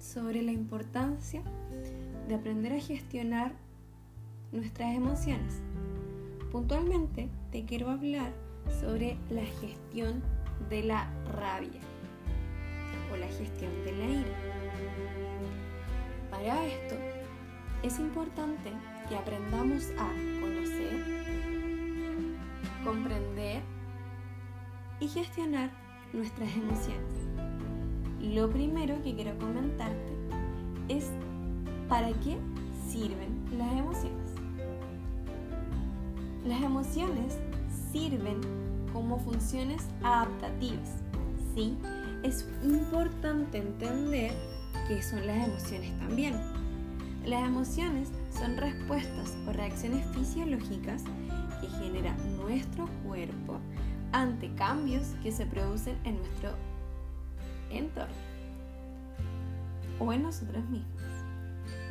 sobre la importancia de aprender a gestionar nuestras emociones. Puntualmente te quiero hablar sobre la gestión de la rabia o la gestión de la ira. Para esto es importante que aprendamos a conocer, comprender y gestionar nuestras emociones. Lo primero que quiero comentarte es para qué sirven las emociones. Las emociones sirven como funciones adaptativas. ¿sí? Es importante entender qué son las emociones también. Las emociones son respuestas o reacciones fisiológicas que genera nuestro cuerpo ante cambios que se producen en nuestro entorno o en nosotros mismos.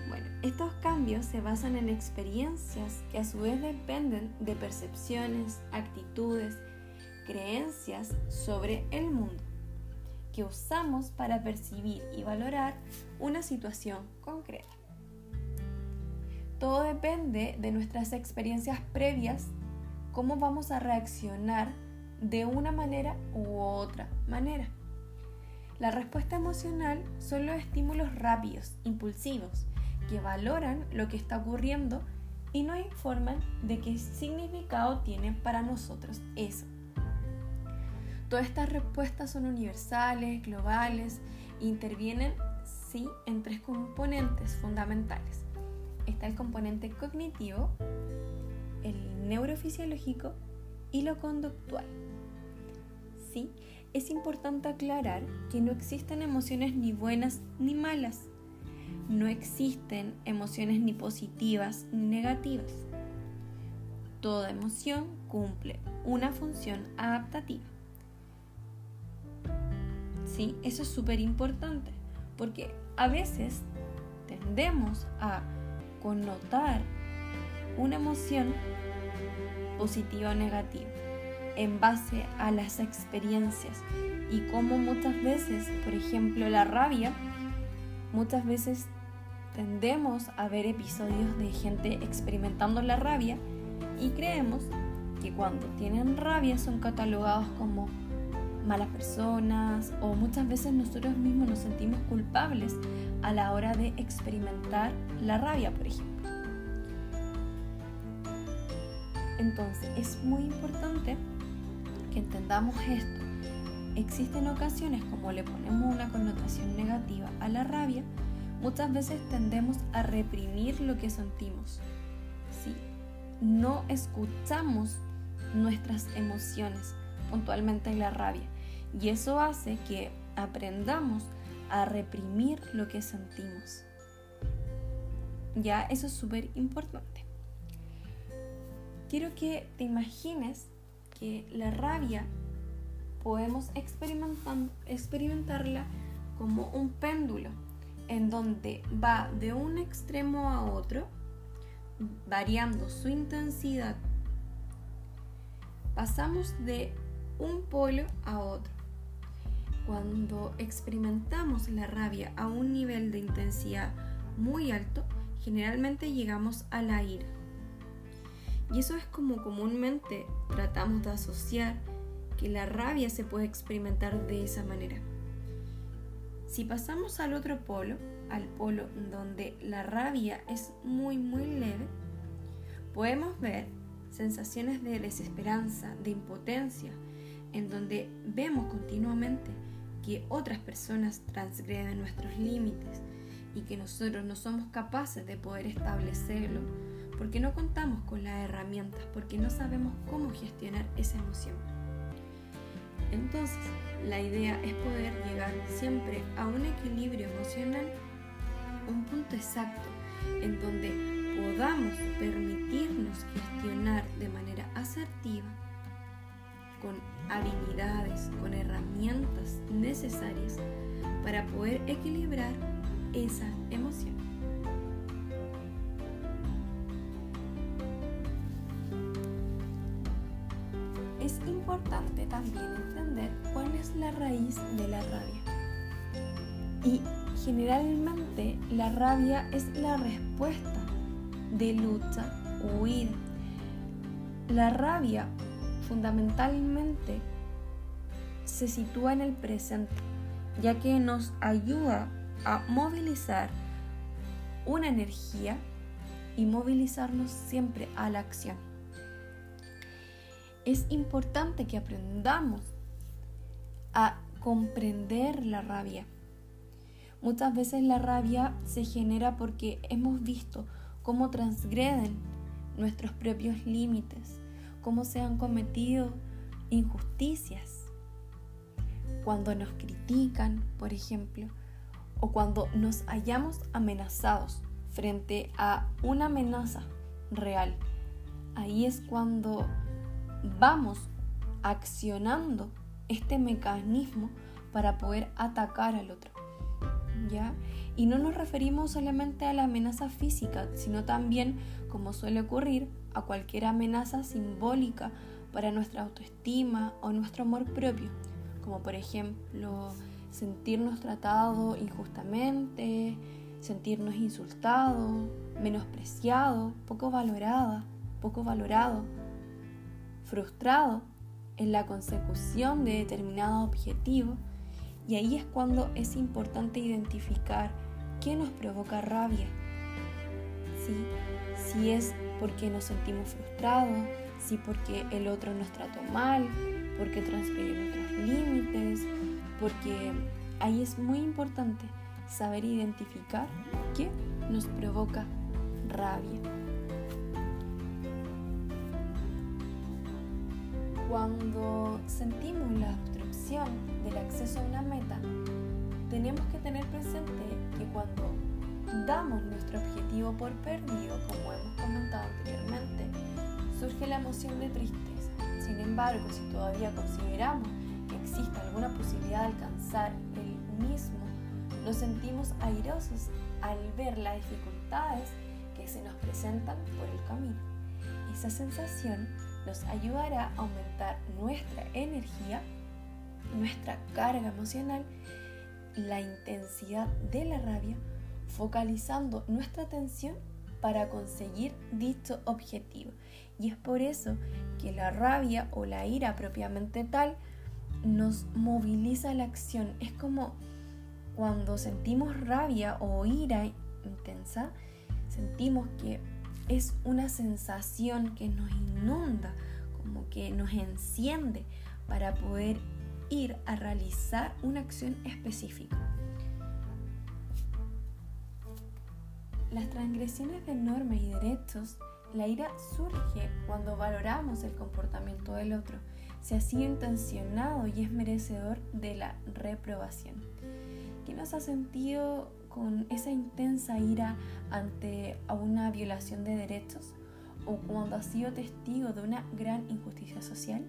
Bueno, estos cambios se basan en experiencias que a su vez dependen de percepciones, actitudes, creencias sobre el mundo que usamos para percibir y valorar una situación concreta. Todo depende de nuestras experiencias previas, cómo vamos a reaccionar de una manera u otra manera. La respuesta emocional son los estímulos rápidos, impulsivos, que valoran lo que está ocurriendo y nos informan de qué significado tiene para nosotros eso. Todas estas respuestas son universales, globales, e intervienen, sí, en tres componentes fundamentales. Está el componente cognitivo, el neurofisiológico y lo conductual. ¿Sí? Es importante aclarar que no existen emociones ni buenas ni malas. No existen emociones ni positivas ni negativas. Toda emoción cumple una función adaptativa. Sí, eso es súper importante porque a veces tendemos a connotar una emoción positiva o negativa en base a las experiencias y como muchas veces, por ejemplo, la rabia, muchas veces tendemos a ver episodios de gente experimentando la rabia y creemos que cuando tienen rabia son catalogados como malas personas o muchas veces nosotros mismos nos sentimos culpables a la hora de experimentar la rabia, por ejemplo. Entonces es muy importante entendamos esto. Existen ocasiones como le ponemos una connotación negativa a la rabia, muchas veces tendemos a reprimir lo que sentimos. Si no escuchamos nuestras emociones, puntualmente la rabia, y eso hace que aprendamos a reprimir lo que sentimos. Ya, eso es súper importante. Quiero que te imagines que la rabia podemos experimentarla como un péndulo en donde va de un extremo a otro, variando su intensidad. Pasamos de un polo a otro. Cuando experimentamos la rabia a un nivel de intensidad muy alto, generalmente llegamos a la ira. Y eso es como comúnmente tratamos de asociar que la rabia se puede experimentar de esa manera. Si pasamos al otro polo, al polo donde la rabia es muy muy leve, podemos ver sensaciones de desesperanza, de impotencia, en donde vemos continuamente que otras personas transgreden nuestros límites y que nosotros no somos capaces de poder establecerlo porque no contamos con las herramientas, porque no sabemos cómo gestionar esa emoción. Entonces, la idea es poder llegar siempre a un equilibrio emocional, un punto exacto en donde podamos permitirnos gestionar de manera asertiva, con habilidades, con herramientas necesarias para poder equilibrar esa emoción. Es importante también entender cuál es la raíz de la rabia. Y generalmente la rabia es la respuesta de lucha o huida. La rabia fundamentalmente se sitúa en el presente, ya que nos ayuda a movilizar una energía y movilizarnos siempre a la acción. Es importante que aprendamos a comprender la rabia. Muchas veces la rabia se genera porque hemos visto cómo transgreden nuestros propios límites, cómo se han cometido injusticias. Cuando nos critican, por ejemplo, o cuando nos hallamos amenazados frente a una amenaza real. Ahí es cuando vamos accionando este mecanismo para poder atacar al otro. ¿Ya? Y no nos referimos solamente a la amenaza física, sino también, como suele ocurrir, a cualquier amenaza simbólica para nuestra autoestima o nuestro amor propio, como por ejemplo sentirnos tratados injustamente, sentirnos insultados, menospreciados, poco valorada, poco valorado, frustrado en la consecución de determinado objetivo y ahí es cuando es importante identificar qué nos provoca rabia. ¿Sí? Si es porque nos sentimos frustrados, si porque el otro nos trató mal, porque transgredió nuestros límites, porque ahí es muy importante saber identificar qué nos provoca rabia. Cuando sentimos la obstrucción del acceso a una meta, tenemos que tener presente que cuando damos nuestro objetivo por perdido, como hemos comentado anteriormente, surge la emoción de tristeza. Sin embargo, si todavía consideramos que existe alguna posibilidad de alcanzar el mismo, nos sentimos airosos al ver las dificultades que se nos presentan por el camino. Esa sensación nos ayudará a aumentar nuestra energía, nuestra carga emocional, la intensidad de la rabia, focalizando nuestra atención para conseguir dicho objetivo. Y es por eso que la rabia o la ira propiamente tal nos moviliza la acción. Es como cuando sentimos rabia o ira intensa, sentimos que es una sensación que nos inunda, como que nos enciende para poder ir a realizar una acción específica. Las transgresiones de normas y derechos, la ira surge cuando valoramos el comportamiento del otro, si ha sido intencionado y es merecedor de la reprobación. ¿Quién nos ha sentido con esa intensa ira ante una violación de derechos o cuando ha sido testigo de una gran injusticia social?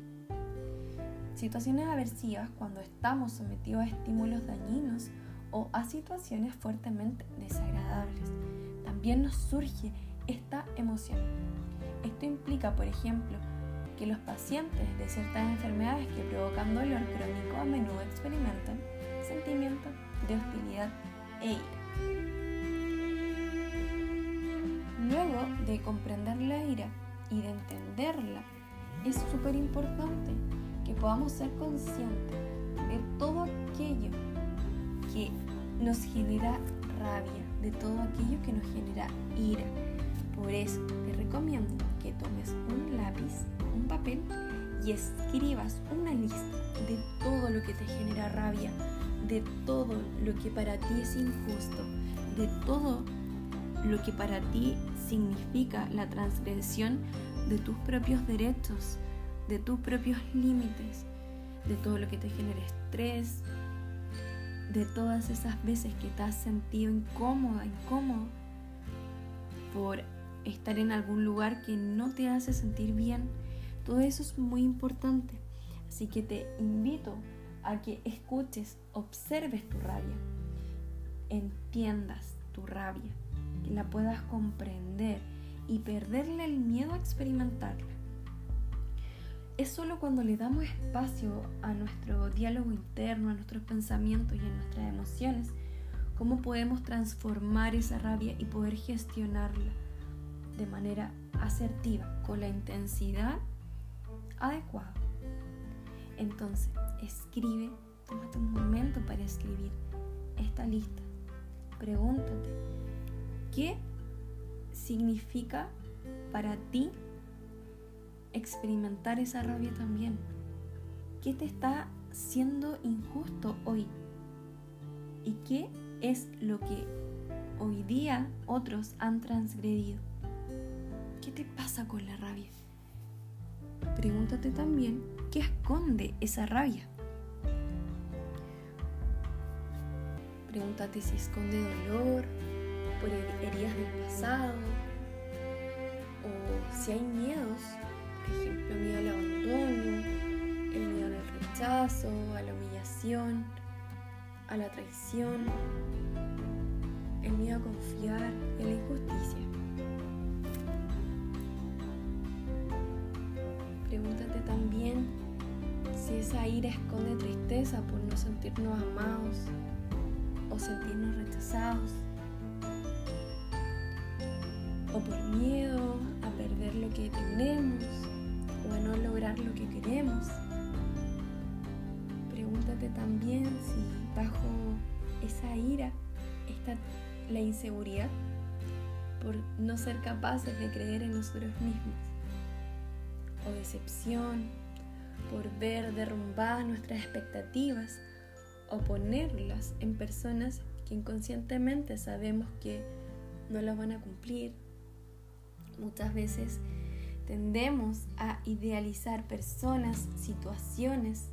Situaciones aversivas cuando estamos sometidos a estímulos dañinos o a situaciones fuertemente desagradables. También nos surge esta emoción. Esto implica, por ejemplo, que los pacientes de ciertas enfermedades que provocan dolor crónico a menudo experimentan sentimientos de hostilidad ira. Luego de comprender la ira y de entenderla, es súper importante que podamos ser conscientes de todo aquello que nos genera rabia, de todo aquello que nos genera ira. Por eso te recomiendo que tomes un lápiz, un papel y escribas una lista de todo lo que te genera rabia, de todo lo que para ti es injusto, de todo lo que para ti significa la transgresión de tus propios derechos, de tus propios límites, de todo lo que te genera estrés, de todas esas veces que te has sentido incómoda, incómodo por estar en algún lugar que no te hace sentir bien. Todo eso es muy importante. Así que te invito a que escuches, observes tu rabia, entiendas tu rabia, la puedas comprender y perderle el miedo a experimentarla. Es solo cuando le damos espacio a nuestro diálogo interno, a nuestros pensamientos y a nuestras emociones, cómo podemos transformar esa rabia y poder gestionarla de manera asertiva, con la intensidad adecuada. Entonces, escribe, tómate un momento para escribir esta lista. Pregúntate, ¿qué significa para ti experimentar esa rabia también? ¿Qué te está siendo injusto hoy? ¿Y qué es lo que hoy día otros han transgredido? ¿Qué te pasa con la rabia? Pregúntate también qué esconde esa rabia. Pregúntate si esconde dolor por heridas del pasado o si hay miedos, por ejemplo, miedo al abandono, el miedo al rechazo, a la humillación, a la traición, el miedo a confiar a la injusticia. Pregúntate también si esa ira esconde tristeza por no sentirnos amados o sentirnos rechazados o por miedo a perder lo que tenemos o a no lograr lo que queremos. Pregúntate también si bajo esa ira está la inseguridad por no ser capaces de creer en nosotros mismos o decepción por ver derrumbadas nuestras expectativas o ponerlas en personas que inconscientemente sabemos que no las van a cumplir. Muchas veces tendemos a idealizar personas, situaciones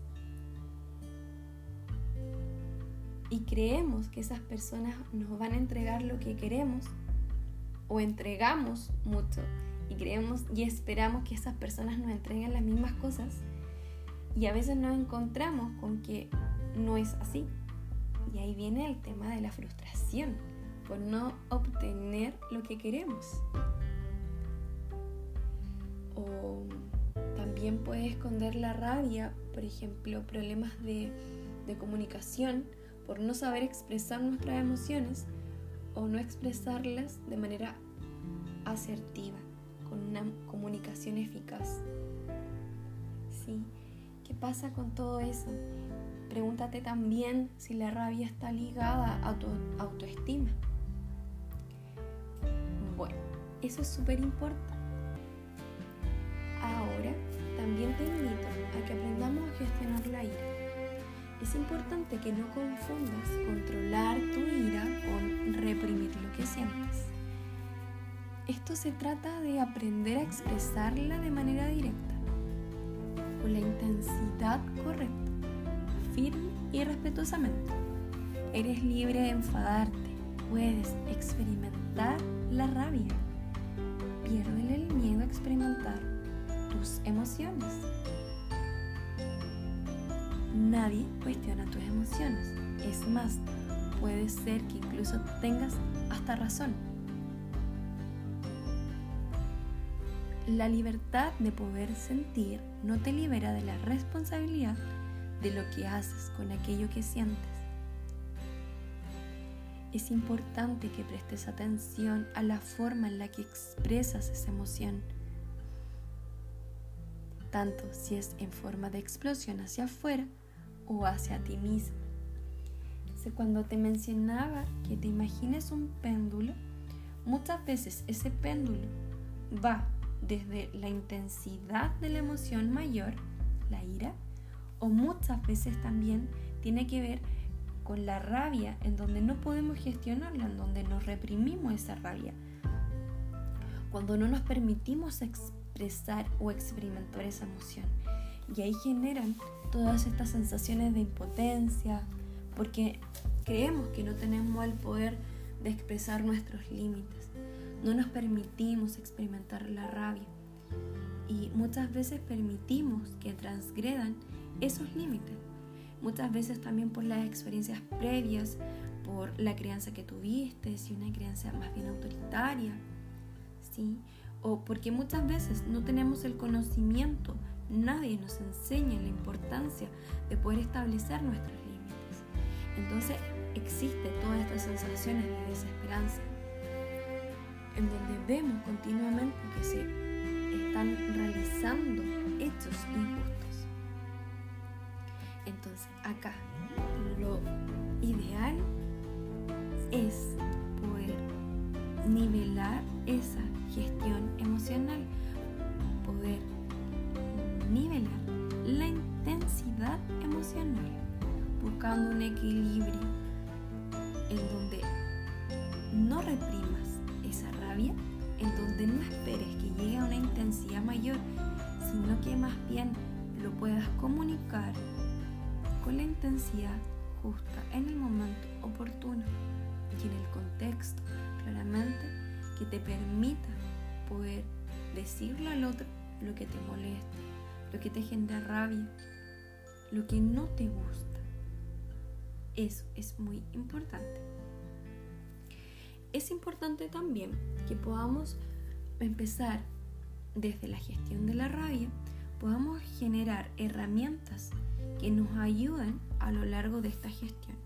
y creemos que esas personas nos van a entregar lo que queremos o entregamos mucho y creemos y esperamos que esas personas nos entreguen las mismas cosas y a veces nos encontramos con que no es así. Y ahí viene el tema de la frustración por no obtener lo que queremos. O también puede esconder la rabia, por ejemplo, problemas de, de comunicación por no saber expresar nuestras emociones o no expresarlas de manera asertiva, con una comunicación eficaz. ¿Sí? ¿Qué pasa con todo eso? Pregúntate también si la rabia está ligada a tu autoestima. Bueno, eso es súper importante. Ahora, también te invito a que aprendamos a gestionar la ira. Es importante que no confundas controlar tu ira con reprimir lo que sientes. Esto se trata de aprender a expresarla de manera directa, con la intensidad correcta firme y respetuosamente. Eres libre de enfadarte, puedes experimentar la rabia. Piérdele el miedo a experimentar tus emociones. Nadie cuestiona tus emociones. Es más, puede ser que incluso tengas hasta razón. La libertad de poder sentir no te libera de la responsabilidad de lo que haces con aquello que sientes. Es importante que prestes atención a la forma en la que expresas esa emoción, tanto si es en forma de explosión hacia afuera o hacia ti mismo. Cuando te mencionaba que te imagines un péndulo, muchas veces ese péndulo va desde la intensidad de la emoción mayor, la ira, o muchas veces también tiene que ver con la rabia, en donde no podemos gestionarla, en donde nos reprimimos esa rabia. Cuando no nos permitimos expresar o experimentar esa emoción. Y ahí generan todas estas sensaciones de impotencia, porque creemos que no tenemos el poder de expresar nuestros límites. No nos permitimos experimentar la rabia. Y muchas veces permitimos que transgredan esos límites. Muchas veces también por las experiencias previas, por la crianza que tuviste, si una crianza más bien autoritaria, ¿sí? O porque muchas veces no tenemos el conocimiento, nadie nos enseña la importancia de poder establecer nuestros límites. Entonces, existe todas estas sensaciones de desesperanza, en donde vemos continuamente que se están realizando hechos injustos. Entonces, acá lo ideal es poder nivelar esa gestión emocional, poder nivelar la intensidad emocional, buscando un equilibrio en donde no reprimas esa rabia, en donde no esperes que llegue a una intensidad mayor, sino que más bien lo puedas comunicar con la intensidad justa en el momento oportuno y en el contexto claramente que te permita poder decirle al otro lo que te molesta, lo que te genera rabia, lo que no te gusta. Eso es muy importante. Es importante también que podamos empezar desde la gestión de la rabia, podamos generar herramientas que nos ayuden a lo largo de esta gestión.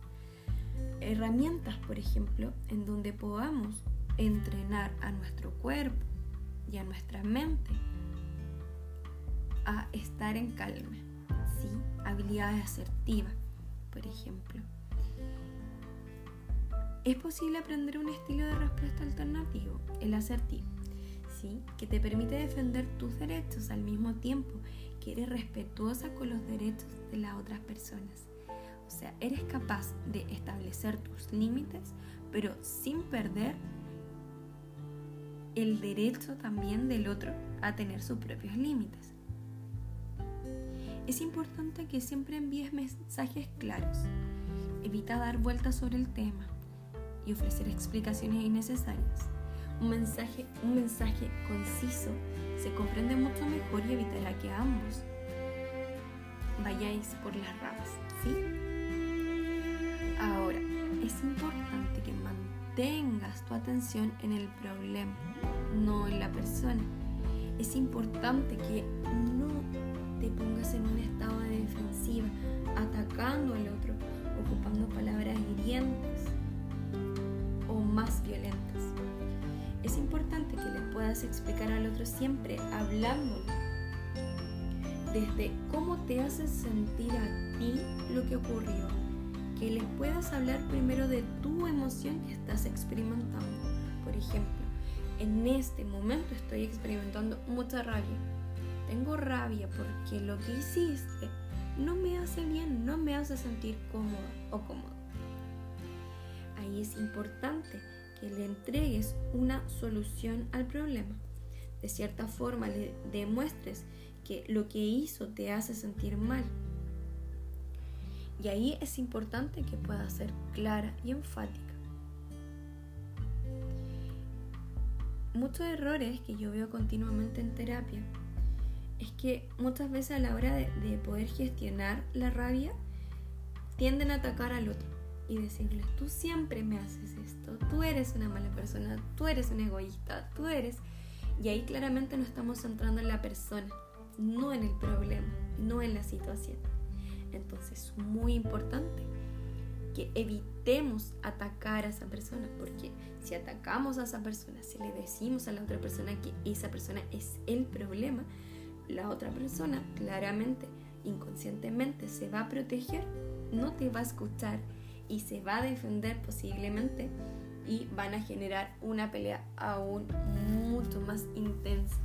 Herramientas, por ejemplo, en donde podamos entrenar a nuestro cuerpo y a nuestra mente a estar en calma. ¿sí? Habilidades asertivas, por ejemplo. Es posible aprender un estilo de respuesta alternativo, el asertivo, que te permite defender tus derechos al mismo tiempo que eres respetuosa con los derechos de las otras personas. O sea, eres capaz de establecer tus límites, pero sin perder el derecho también del otro a tener sus propios límites. Es importante que siempre envíes mensajes claros. Evita dar vueltas sobre el tema y ofrecer explicaciones innecesarias. Un mensaje, un mensaje conciso se comprende mucho mejor y evitará que ambos vayáis por las ramas. Ahora, es importante que mantengas tu atención en el problema, no en la persona. Es importante que no te pongas en un estado de defensiva, atacando al otro, ocupando palabras hirientes o más violentas. Es importante que le puedas explicar al otro siempre hablándole desde cómo te hace sentir a ti lo que ocurrió, que le puedas hablar primero de tu emoción que estás experimentando. Por ejemplo, en este momento estoy experimentando mucha rabia. Tengo rabia porque lo que hiciste no me hace bien, no me hace sentir cómoda o cómodo. Ahí es importante que le entregues una solución al problema. De cierta forma le demuestres que lo que hizo te hace sentir mal. Y ahí es importante que pueda ser clara y enfática. Muchos errores que yo veo continuamente en terapia es que muchas veces a la hora de, de poder gestionar la rabia tienden a atacar al otro y decirle, tú siempre me haces esto, tú eres una mala persona, tú eres un egoísta, tú eres... Y ahí claramente no estamos centrando en la persona, no en el problema, no en la situación. Entonces es muy importante que evitemos atacar a esa persona, porque si atacamos a esa persona, si le decimos a la otra persona que esa persona es el problema, la otra persona claramente, inconscientemente se va a proteger, no te va a escuchar y se va a defender posiblemente y van a generar una pelea aún mucho más intensa.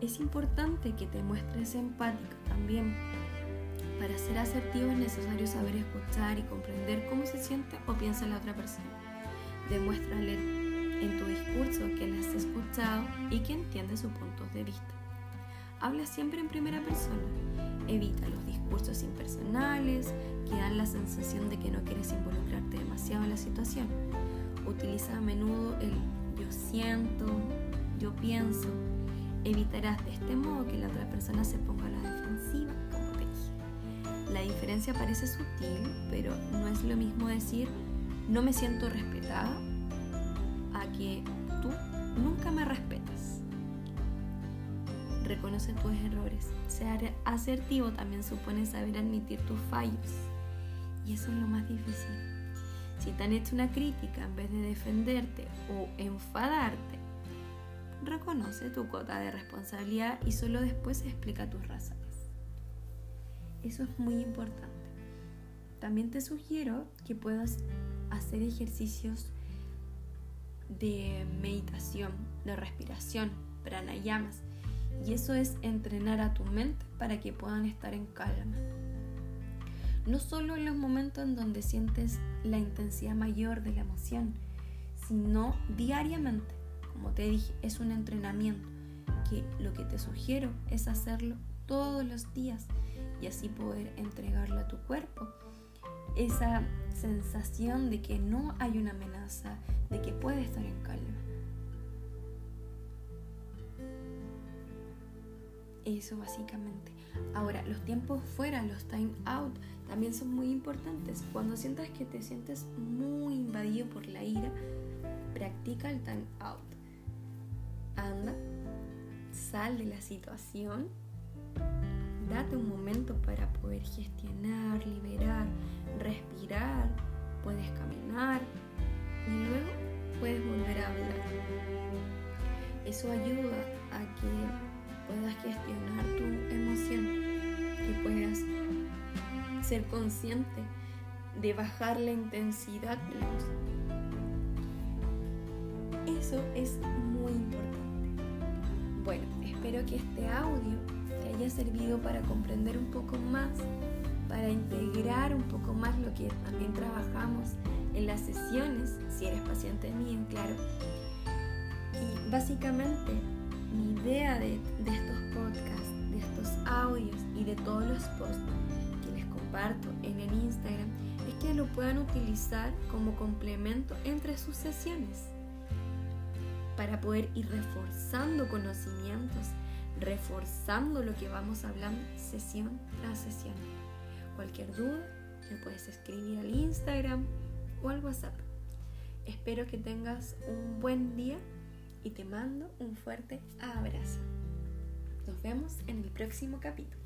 Es importante que te muestres empática también. Para ser asertivo es necesario saber escuchar y comprender cómo se siente o piensa la otra persona. Demuéstrale en tu discurso que la has escuchado y que entiende su punto de vista. Habla siempre en primera persona. Evita los discursos impersonales que dan la sensación de que no quieres involucrarte demasiado en la situación. Utiliza a menudo el yo siento, yo pienso. Evitarás de este modo que la otra persona se ponga a la defensiva, como te dije. La diferencia parece sutil, pero no es lo mismo decir no me siento respetada a que tú nunca me respetas reconoce tus errores. Ser asertivo también supone saber admitir tus fallos Y eso es lo más difícil. Si te han hecho una crítica en vez de defenderte o enfadarte, reconoce tu cuota de responsabilidad y solo después explica tus razones. Eso es muy importante. También te sugiero que puedas hacer ejercicios de meditación, de respiración, pranayamas. Y eso es entrenar a tu mente para que puedan estar en calma. No solo en los momentos en donde sientes la intensidad mayor de la emoción, sino diariamente. Como te dije, es un entrenamiento que lo que te sugiero es hacerlo todos los días y así poder entregarlo a tu cuerpo esa sensación de que no hay una amenaza, de que puede estar en calma. Eso básicamente. Ahora, los tiempos fuera, los time out, también son muy importantes. Cuando sientas que te sientes muy invadido por la ira, practica el time out. Anda, sal de la situación, date un momento para poder gestionar, liberar, ser consciente de bajar la intensidad de la. Eso es muy importante. Bueno, espero que este audio te haya servido para comprender un poco más para integrar un poco más lo que también trabajamos en las sesiones, si eres paciente mío, claro. Y básicamente mi idea de, de estos podcasts, de estos audios y de todos los posts en el Instagram es que lo puedan utilizar como complemento entre sus sesiones para poder ir reforzando conocimientos, reforzando lo que vamos hablando sesión tras sesión. Cualquier duda, me puedes escribir al Instagram o al WhatsApp. Espero que tengas un buen día y te mando un fuerte abrazo. Nos vemos en el próximo capítulo.